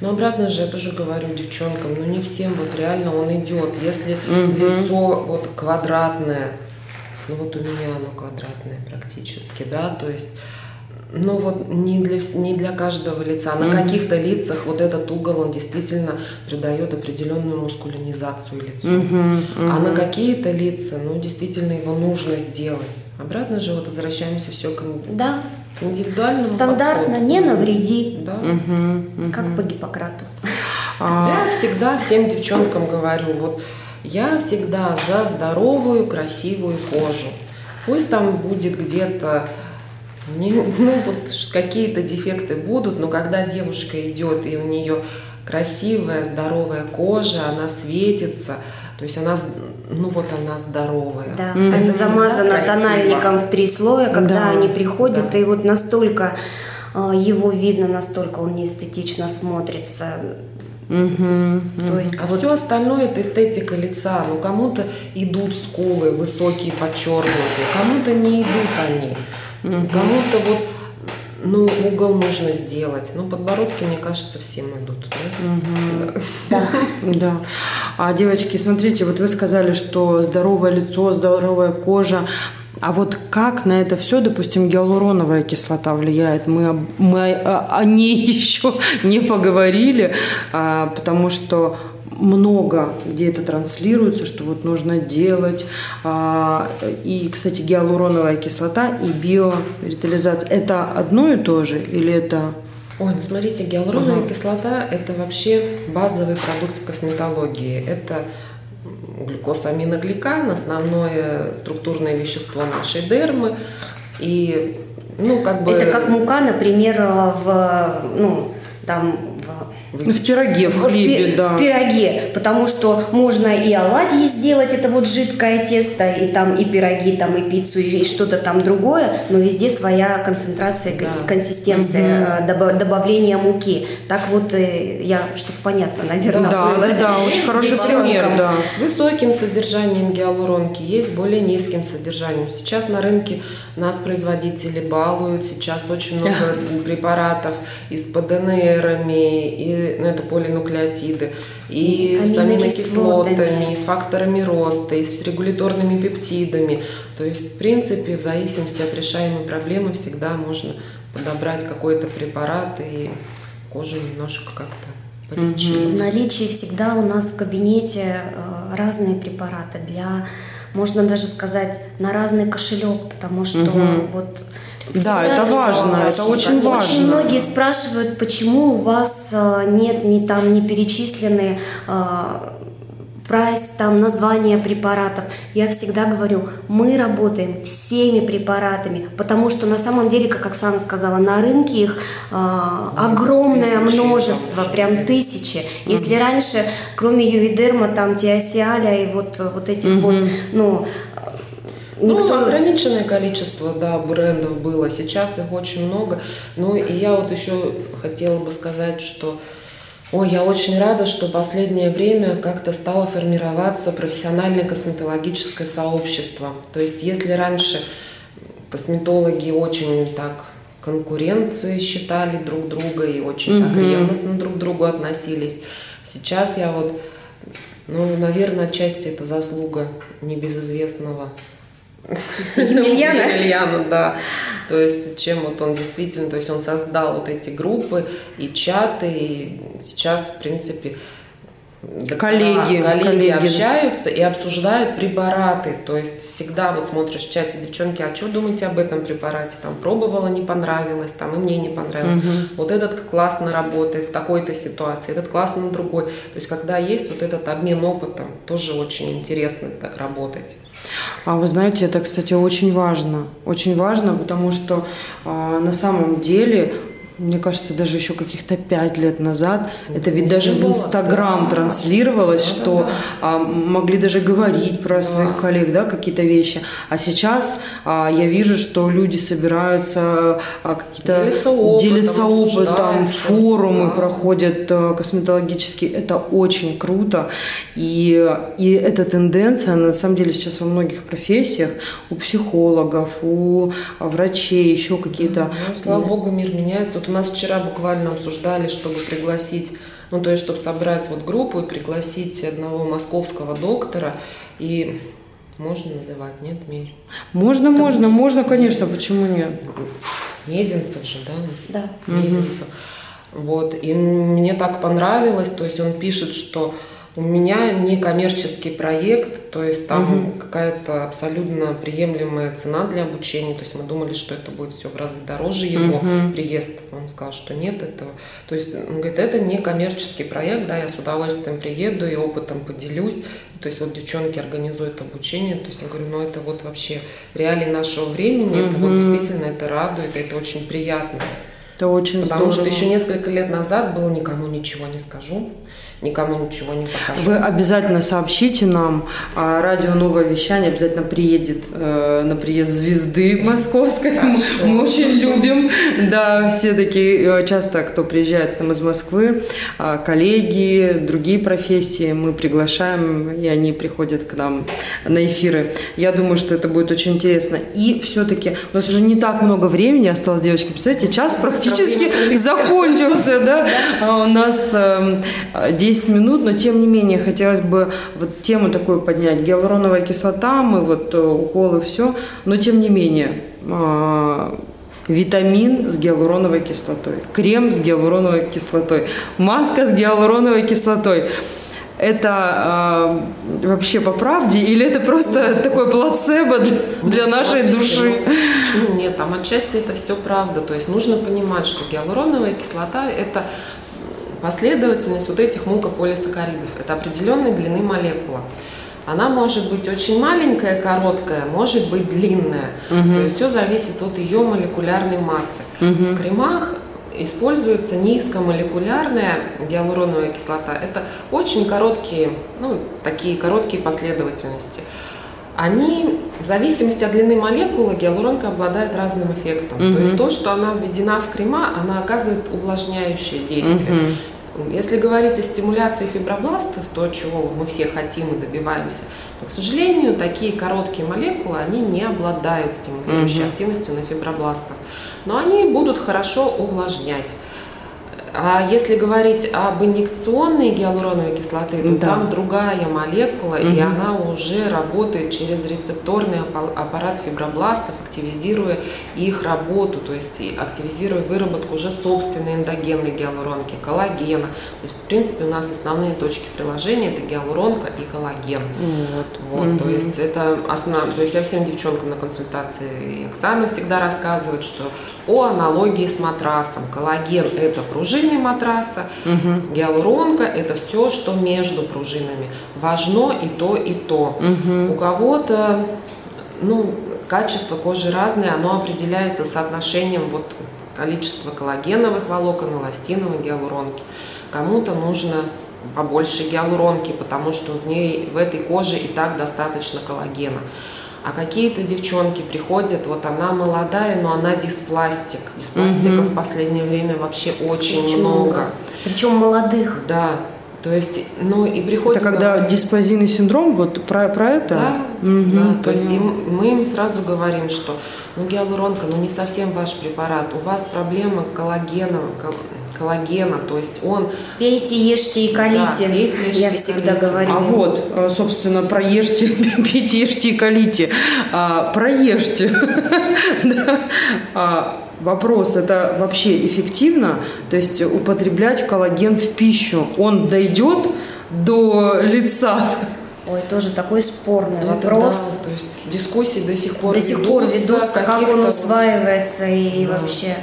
D: Но обратно же я тоже говорю девчонкам, ну не всем вот реально он идет. Если угу. лицо вот квадратное, ну вот у меня оно квадратное практически, да, то есть ну вот не для, не для каждого лица. На mm каких-то лицах вот этот угол, он действительно придает определенную мускулинизацию лицу. Mm-hmm. Mm-hmm. А на какие-то лица, ну действительно его нужно сделать. Обратно же вот возвращаемся все к,
C: да
D: индивидуальному
C: Стандартно
D: подходу.
C: не навреди,
D: да. угу,
C: угу. как по Гиппократу.
D: А... Я всегда всем девчонкам говорю, вот я всегда за здоровую, красивую кожу. Пусть там будет где-то не, ну вот какие-то дефекты будут, но когда девушка идет и у нее красивая, здоровая кожа, она светится, то есть она, ну вот она здоровая.
C: Да, mm-hmm. она замазана тональником в три слоя, когда да. они приходят, да. и вот настолько э, его видно, настолько он неэстетично смотрится.
D: Угу, То есть а вот... все остальное это эстетика лица. Ну кому-то идут скулы высокие, подчеркнутые, кому-то не идут они. Угу. Кому-то вот ну, угол нужно сделать. Ну, подбородки, мне кажется, всем идут.
B: Да? Угу. Да. да. А, девочки, смотрите, вот вы сказали, что здоровое лицо, здоровая кожа. А вот как на это все, допустим, гиалуроновая кислота влияет? Мы, мы о, ней [LAUGHS] еще не поговорили, а, потому что много где это транслируется, что вот нужно делать. А, и, кстати, гиалуроновая кислота и биоритализация – это одно и то же или это…
D: Ой, ну смотрите, гиалуроновая ага. кислота – это вообще базовый продукт в косметологии. Это глюкосаминогликан, основное структурное вещество нашей дермы. И, ну, как бы…
C: Это как мука, например, в, ну, там,
B: ну, в пироге, в хлебе, в, да.
C: В пироге, потому что можно и оладьи сделать, это вот жидкое тесто, и там и пироги, там и пиццу, и что-то там другое, но везде своя концентрация, да. консистенция, угу. добавление муки. Так вот, э, я, чтобы понятно, наверное,
B: да, было. Да, да, очень хороший пример, да.
D: С высоким содержанием гиалуронки, есть с более низким содержанием. Сейчас на рынке нас производители балуют, сейчас очень много [LAUGHS] препаратов и с ПДНРами, и ну, это полинуклеотиды, и с аминокислотами, и с факторами роста, и с регуляторными пептидами. То есть, в принципе, в зависимости от решаемой проблемы всегда можно подобрать какой-то препарат и кожу немножко как-то полечить.
C: В наличии всегда у нас в кабинете э, разные препараты для можно даже сказать, на разный кошелек, потому что угу. вот
B: да, это важно, это очень важно.
C: Очень многие спрашивают, почему у вас э, нет ни там не перечислены э, прайс, там название препаратов. Я всегда говорю, мы работаем всеми препаратами, потому что на самом деле, как Оксана сказала, на рынке их э, огромное тысячи, множество, там, прям тысячи. Угу. Если раньше, кроме ювидерма, там тиосиаля и вот, вот этих угу. вот, ну,
D: Никто... Ну, ограниченное количество, да, брендов было. Сейчас их очень много. Ну, и я вот еще хотела бы сказать, что Ой, я очень рада, что последнее время как-то стало формироваться профессиональное косметологическое сообщество. То есть, если раньше косметологи очень так конкуренции считали друг друга и очень угу. так ревностно друг к другу относились, сейчас я вот, ну, наверное, отчасти это заслуга небезызвестного
C: Емельяна?
D: Емельяна, да. То есть, чем вот он действительно, то есть он создал вот эти группы и чаты, и сейчас, в принципе,
B: коллеги,
D: коллеги,
B: коллеги
D: общаются и обсуждают препараты. То есть всегда вот смотришь в чате, девчонки, а что думаете об этом препарате? Там пробовала, не понравилось, там и мне не понравилось. Угу. Вот этот классно работает в такой-то ситуации, этот классно на другой. То есть когда есть вот этот обмен опытом, тоже очень интересно так работать.
B: А вы знаете, это, кстати, очень важно. Очень важно, потому что э, на самом деле мне кажется, даже еще каких-то пять лет назад, это ведь даже в Инстаграм транслировалось, что. А, могли даже говорить про своих коллег, да, какие-то вещи. А сейчас а, я вижу, что люди собираются а, какие-то делиться опытом, делиться опытом форумы да. проходят а, косметологические. Это очень круто. И, и эта тенденция, на самом деле, сейчас во многих профессиях, у психологов, у врачей, еще какие-то...
D: Ну, слава богу, мир меняется у нас вчера буквально обсуждали, чтобы пригласить, ну то есть, чтобы собрать вот группу и пригласить одного московского доктора и можно называть, нет, Мирь?
B: Можно, Потому можно, что... можно, конечно, почему нет?
D: Мезенцев же,
C: да?
D: Да. Мезенцев. Угу. Вот, и мне так понравилось, то есть он пишет, что у меня не коммерческий проект, то есть там угу. какая-то абсолютно приемлемая цена для обучения. То есть мы думали, что это будет все в разы дороже его угу. приезд. Он сказал, что нет этого. То есть он говорит, это не коммерческий проект, да, я с удовольствием приеду и опытом поделюсь. То есть вот девчонки организуют обучение. То есть я говорю, ну это вот вообще реалии нашего времени, угу. это вот действительно это радует, это очень приятно.
B: Это очень
D: Потому
B: здорово.
D: что еще несколько лет назад было никому ничего не скажу никому ничего не покажу.
B: Вы обязательно сообщите нам. А радио «Новое вещание» обязательно приедет э, на приезд звезды московской. Хорошо. Мы очень любим. Да, все такие, э, часто кто приезжает к нам из Москвы, э, коллеги, другие профессии, мы приглашаем, и они приходят к нам на эфиры. Я думаю, что это будет очень интересно. И все-таки у нас уже не так много времени осталось, девочки. Представляете, час практически закончился, да? А у нас 10 минут, но тем не менее хотелось бы вот тему такую поднять. Гиалуроновая кислота, мы вот э, уколы, все, но тем не менее а, витамин с гиалуроновой кислотой, крем с гиалуроновой кислотой, маска с гиалуроновой кислотой. Это э, вообще по правде или это просто такой плацебо для, для нашей души?
D: Почему нет? Там отчасти это все правда. То есть нужно понимать, что гиалуроновая кислота – это Последовательность вот этих мукополисакаридов – это определенной длины молекула. Она может быть очень маленькая, короткая, может быть длинная. Угу. То есть все зависит от ее молекулярной массы. Угу. В кремах используется низкомолекулярная гиалуроновая кислота. Это очень короткие, ну, такие короткие последовательности. Они, в зависимости от длины молекулы, гиалуронка обладает разным эффектом. Угу. То есть то, что она введена в крема, она оказывает увлажняющее действие. Угу. Если говорить о стимуляции фибробластов, то, чего мы все хотим и добиваемся, то, к сожалению, такие короткие молекулы, они не обладают стимулирующей угу. активностью на фибробластов. Но они будут хорошо увлажнять. А если говорить об инъекционной гиалуроновой кислоты, то да. там другая молекула, угу. и она уже работает через рецепторный аппарат фибробластов, активизируя их работу, то есть активизируя выработку уже собственной эндогенной гиалуронки, коллагена. То есть, в принципе, у нас основные точки приложения это гиалуронка и коллаген. Вот. Вот, угу. То есть это основ... То есть я всем девчонкам на консультации, и Оксана всегда рассказывает, что о аналогии с матрасом. Коллаген – это пружины матраса, угу. гиалуронка – это все, что между пружинами. Важно и то, и то. Угу. У кого-то, ну, качество кожи разное, оно определяется соотношением вот количества коллагеновых волокон, эластиновой гиалуронки. Кому-то нужно побольше гиалуронки, потому что в ней, в этой коже и так достаточно коллагена. А какие-то девчонки приходят, вот она молодая, но она диспластик. Диспластика угу. в последнее время вообще очень, очень много. много.
C: Причем молодых.
D: Да. То есть, ну и приходит...
B: Это когда говорит, дисплазийный синдром, вот про, про это?
D: Да, угу, да то есть им, мы им сразу говорим, что ну гиалуронка, ну не совсем ваш препарат, у вас проблема коллагена, коллагена, то есть он...
C: Пейте, ешьте и колите, да, пейте, ешьте я всегда колите. говорю.
B: А вот, э, собственно, проешьте, [LAUGHS] пейте, ешьте и колите. А, проешьте. [LAUGHS] вопрос, это вообще эффективно? То есть употреблять коллаген в пищу, он дойдет до лица?
C: Ой, тоже такой спорный
D: Это
C: вопрос.
D: да, то есть дискуссии до сих пор
C: До сих пор ведутся, как он усваивается и
D: Да.
C: вообще.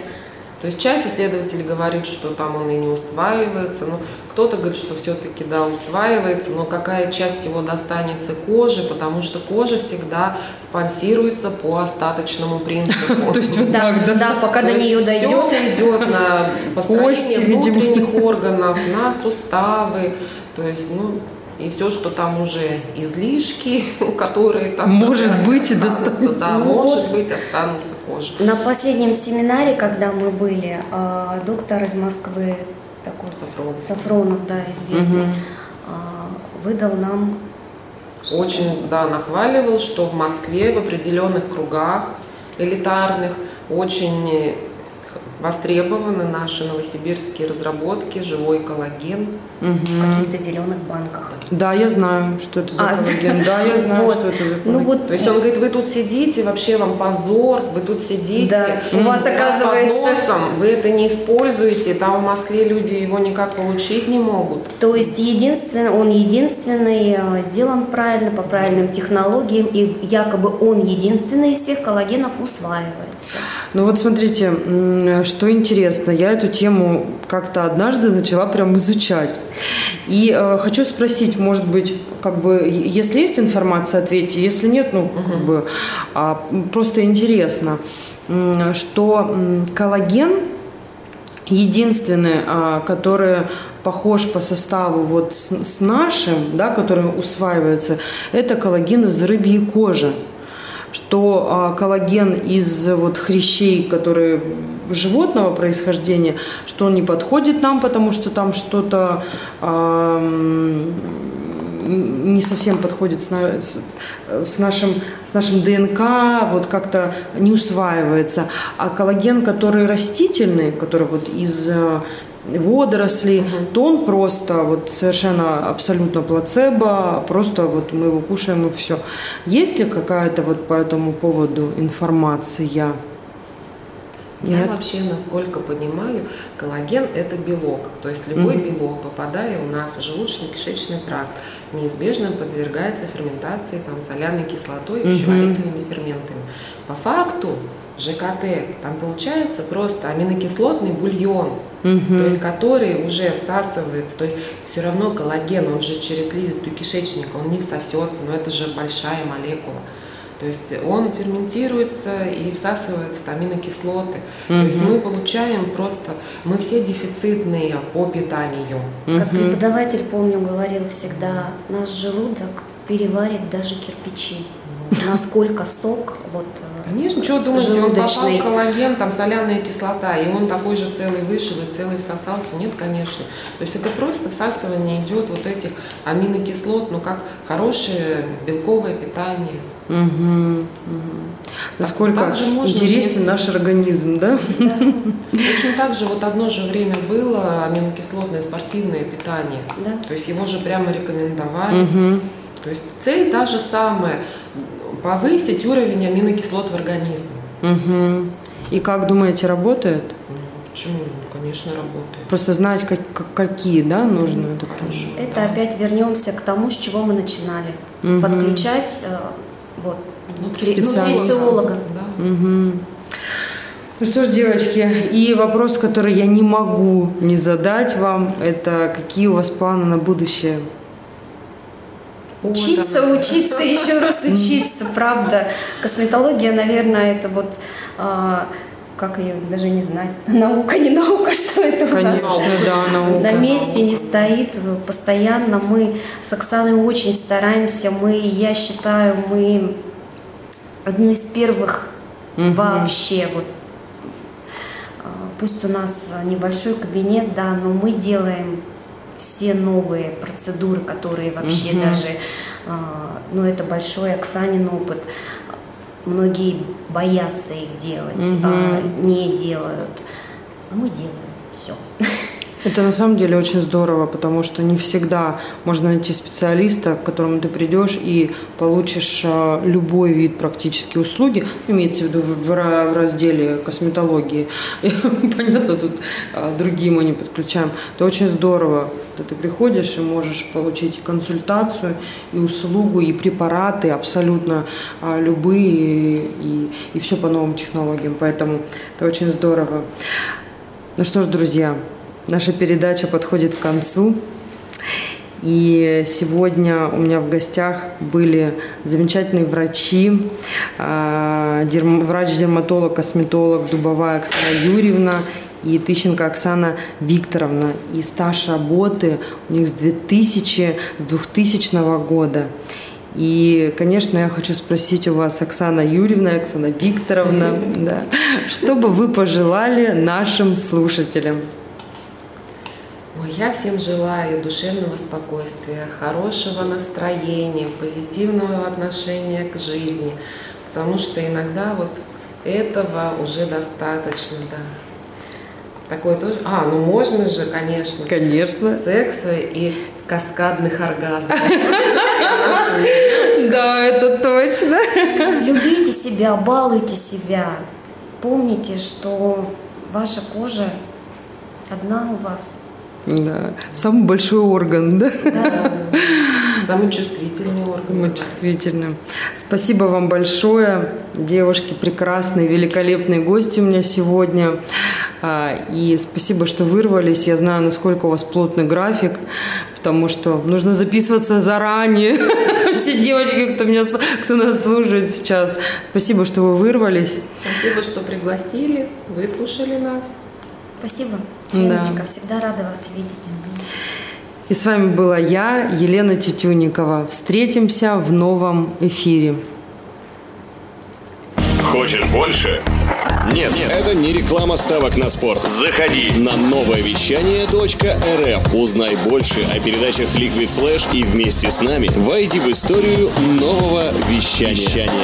D: То есть часть исследователей говорит, что там он и не усваивается, но кто-то говорит, что все-таки да, усваивается, но какая часть его достанется коже, потому что кожа всегда спонсируется по остаточному принципу. [LAUGHS]
B: То есть вот так, да?
C: да, пока до нее дойдет.
D: идет на построение внутренних [LAUGHS] органов, на суставы, то есть, ну, и все, что там уже излишки, [LAUGHS] которые там
B: Может быть, и
D: останутся,
B: достанется.
D: Да, может быть, останутся кожи.
C: На последнем семинаре, когда мы были, а, доктор из Москвы, такой
D: Сафронов.
C: Сафронов, да, известный, а, выдал нам
D: Очень, да, нахваливал, что в Москве в определенных кругах элитарных очень востребованы наши новосибирские разработки, живой коллаген.
C: в каких-то зеленых банках.
B: Да, я знаю, что это за
C: А,
B: коллаген. Да, я [LAUGHS] знаю,
C: вот.
B: что это за
C: Ну вот,
D: То есть он говорит, вы тут сидите, вообще вам позор, вы тут сидите.
C: Да, у вас,
D: под
C: оказывается-
D: носом, вы это не используете, там в Москве люди его никак получить не могут.
C: То есть единственный, он единственный э, сделан правильно, по правильным технологиям, и якобы он единственный из всех коллагенов усваивается.
B: Ну вот смотрите, что интересно, я эту тему как-то однажды начала прям изучать. И э, хочу спросить, может быть, как бы, если есть информация, ответьте, если нет, ну, как бы, а, просто интересно, что коллаген единственный, а, который похож по составу вот с, с нашим, да, который усваивается, это коллаген из рыбьей кожи что а, коллаген из вот хрящей, которые животного происхождения, что он не подходит нам, потому что там что-то м, не совсем подходит с, на- с- с нашим, с нашим ДНК, вот как-то не усваивается. А коллаген, который растительный, который вот из э, водорослей, то он просто вот совершенно абсолютно плацебо, просто вот мы его кушаем и все. Есть ли какая-то вот по этому поводу информация?
D: Я
B: Нет?
D: вообще, насколько понимаю, коллаген – это белок. То есть любой белок, попадая у нас в желудочно-кишечный тракт, неизбежно подвергается ферментации там, соляной кислотой и пищеварительными ферментами. По факту ЖКТ, там получается просто аминокислотный бульон, то есть который уже всасывается, то есть все равно коллаген, он же через слизистую кишечника, он не всосется, но это же большая молекула. То есть он ферментируется и всасывается аминокислоты. То есть мы получаем просто, мы все дефицитные по питанию.
C: Как преподаватель, помню, говорил всегда, наш желудок переварит даже кирпичи. Насколько сок вот э,
D: Конечно, что думаете, он попал
C: желудочный.
D: коллаген, там соляная кислота, и он такой же целый вышел и целый всосался? Нет, конечно. То есть это просто всасывание идет вот этих аминокислот, ну как хорошее белковое питание.
B: Мгм, мгм. Насколько
D: Так можно
B: интересен
D: без-
B: наш организм, да?
D: Точно так же вот одно же время было аминокислотное спортивное питание.
C: Да.
D: То есть его же прямо рекомендовали.
B: Мгм.
D: То есть цель та же самая – повысить уровень аминокислот в организме.
B: Мгм. И как думаете, работает?
D: Ну, Почему? Ну, Конечно, работает.
B: Просто знать, как- как- какие, да, нужно.
D: Хорошо.
C: Это опять вернемся к тому, с чего мы начинали. Подключать э, вот,
B: Специалиста.
C: нутрициолога.
D: Да.
B: Мгм. Ну что ж, девочки, и вопрос, который я не могу не задать вам, это какие у вас планы на будущее?
C: Учиться, учиться, [LAUGHS] еще раз учиться, правда. Косметология, наверное, это вот, а, как ее даже не знать, [LAUGHS] наука, не наука, что это у нас.
B: Конечно, да, наука.
C: На месте не стоит, постоянно мы с Оксаной очень стараемся, мы, я считаю, мы одни из первых вообще вот а, Пусть у нас небольшой кабинет, да, но мы делаем все новые процедуры, которые вообще даже, а, ну это большой Оксанин опыт. Многие боятся их делать, а, не делают. А мы делаем все.
B: Это на самом деле очень здорово, потому что не всегда можно найти специалиста, к которому ты придешь и получишь а, любой вид практически услуги, имеется в виду в, в разделе косметологии. [LAUGHS] Понятно, тут а, другие мы не подключаем. Это очень здорово. Ты приходишь и можешь получить консультацию, и услугу, и препараты абсолютно а, любые, и, и все по новым технологиям. Поэтому это очень здорово. Ну что ж, друзья, наша передача подходит к концу. И сегодня у меня в гостях были замечательные врачи, а, врач-дерматолог, косметолог Дубовая Оксана Юрьевна и Тыщенко Оксана Викторовна. И стаж работы у них с 2000, с 2000 года. И, конечно, я хочу спросить у вас, Оксана Юрьевна, Оксана Викторовна, [LAUGHS] да, что бы вы пожелали нашим слушателям?
D: Я всем желаю душевного спокойствия, хорошего настроения, позитивного отношения к жизни, потому что иногда вот этого уже достаточно, да. Такое тоже. А, ну можно же, конечно.
B: Конечно.
D: Секса и каскадных оргазмов. [LAUGHS]
B: Да, это точно.
C: Любите себя, балуйте себя. Помните, что ваша кожа одна у вас.
B: Да. Самый большой орган, да?
C: Да.
D: Самый чувствительный орган.
B: Самый чувствительный. Спасибо вам большое, девушки, прекрасные, великолепные гости у меня сегодня. А, и спасибо, что вырвались. Я знаю, насколько у вас плотный график, потому что нужно записываться заранее. [LAUGHS] Все девочки, кто, меня, кто нас слушает сейчас. Спасибо, что вы вырвались.
D: Спасибо, что пригласили, выслушали нас.
C: Спасибо, Леночка, да. всегда рада вас видеть.
B: И с вами была я, Елена Тютюникова. Встретимся в новом эфире.
E: Хочешь больше? Нет, нет, это не реклама ставок на спорт. Заходи на новое вещание .рф. Узнай больше о передачах Liquid Flash и вместе с нами войди в историю нового вещания. вещания.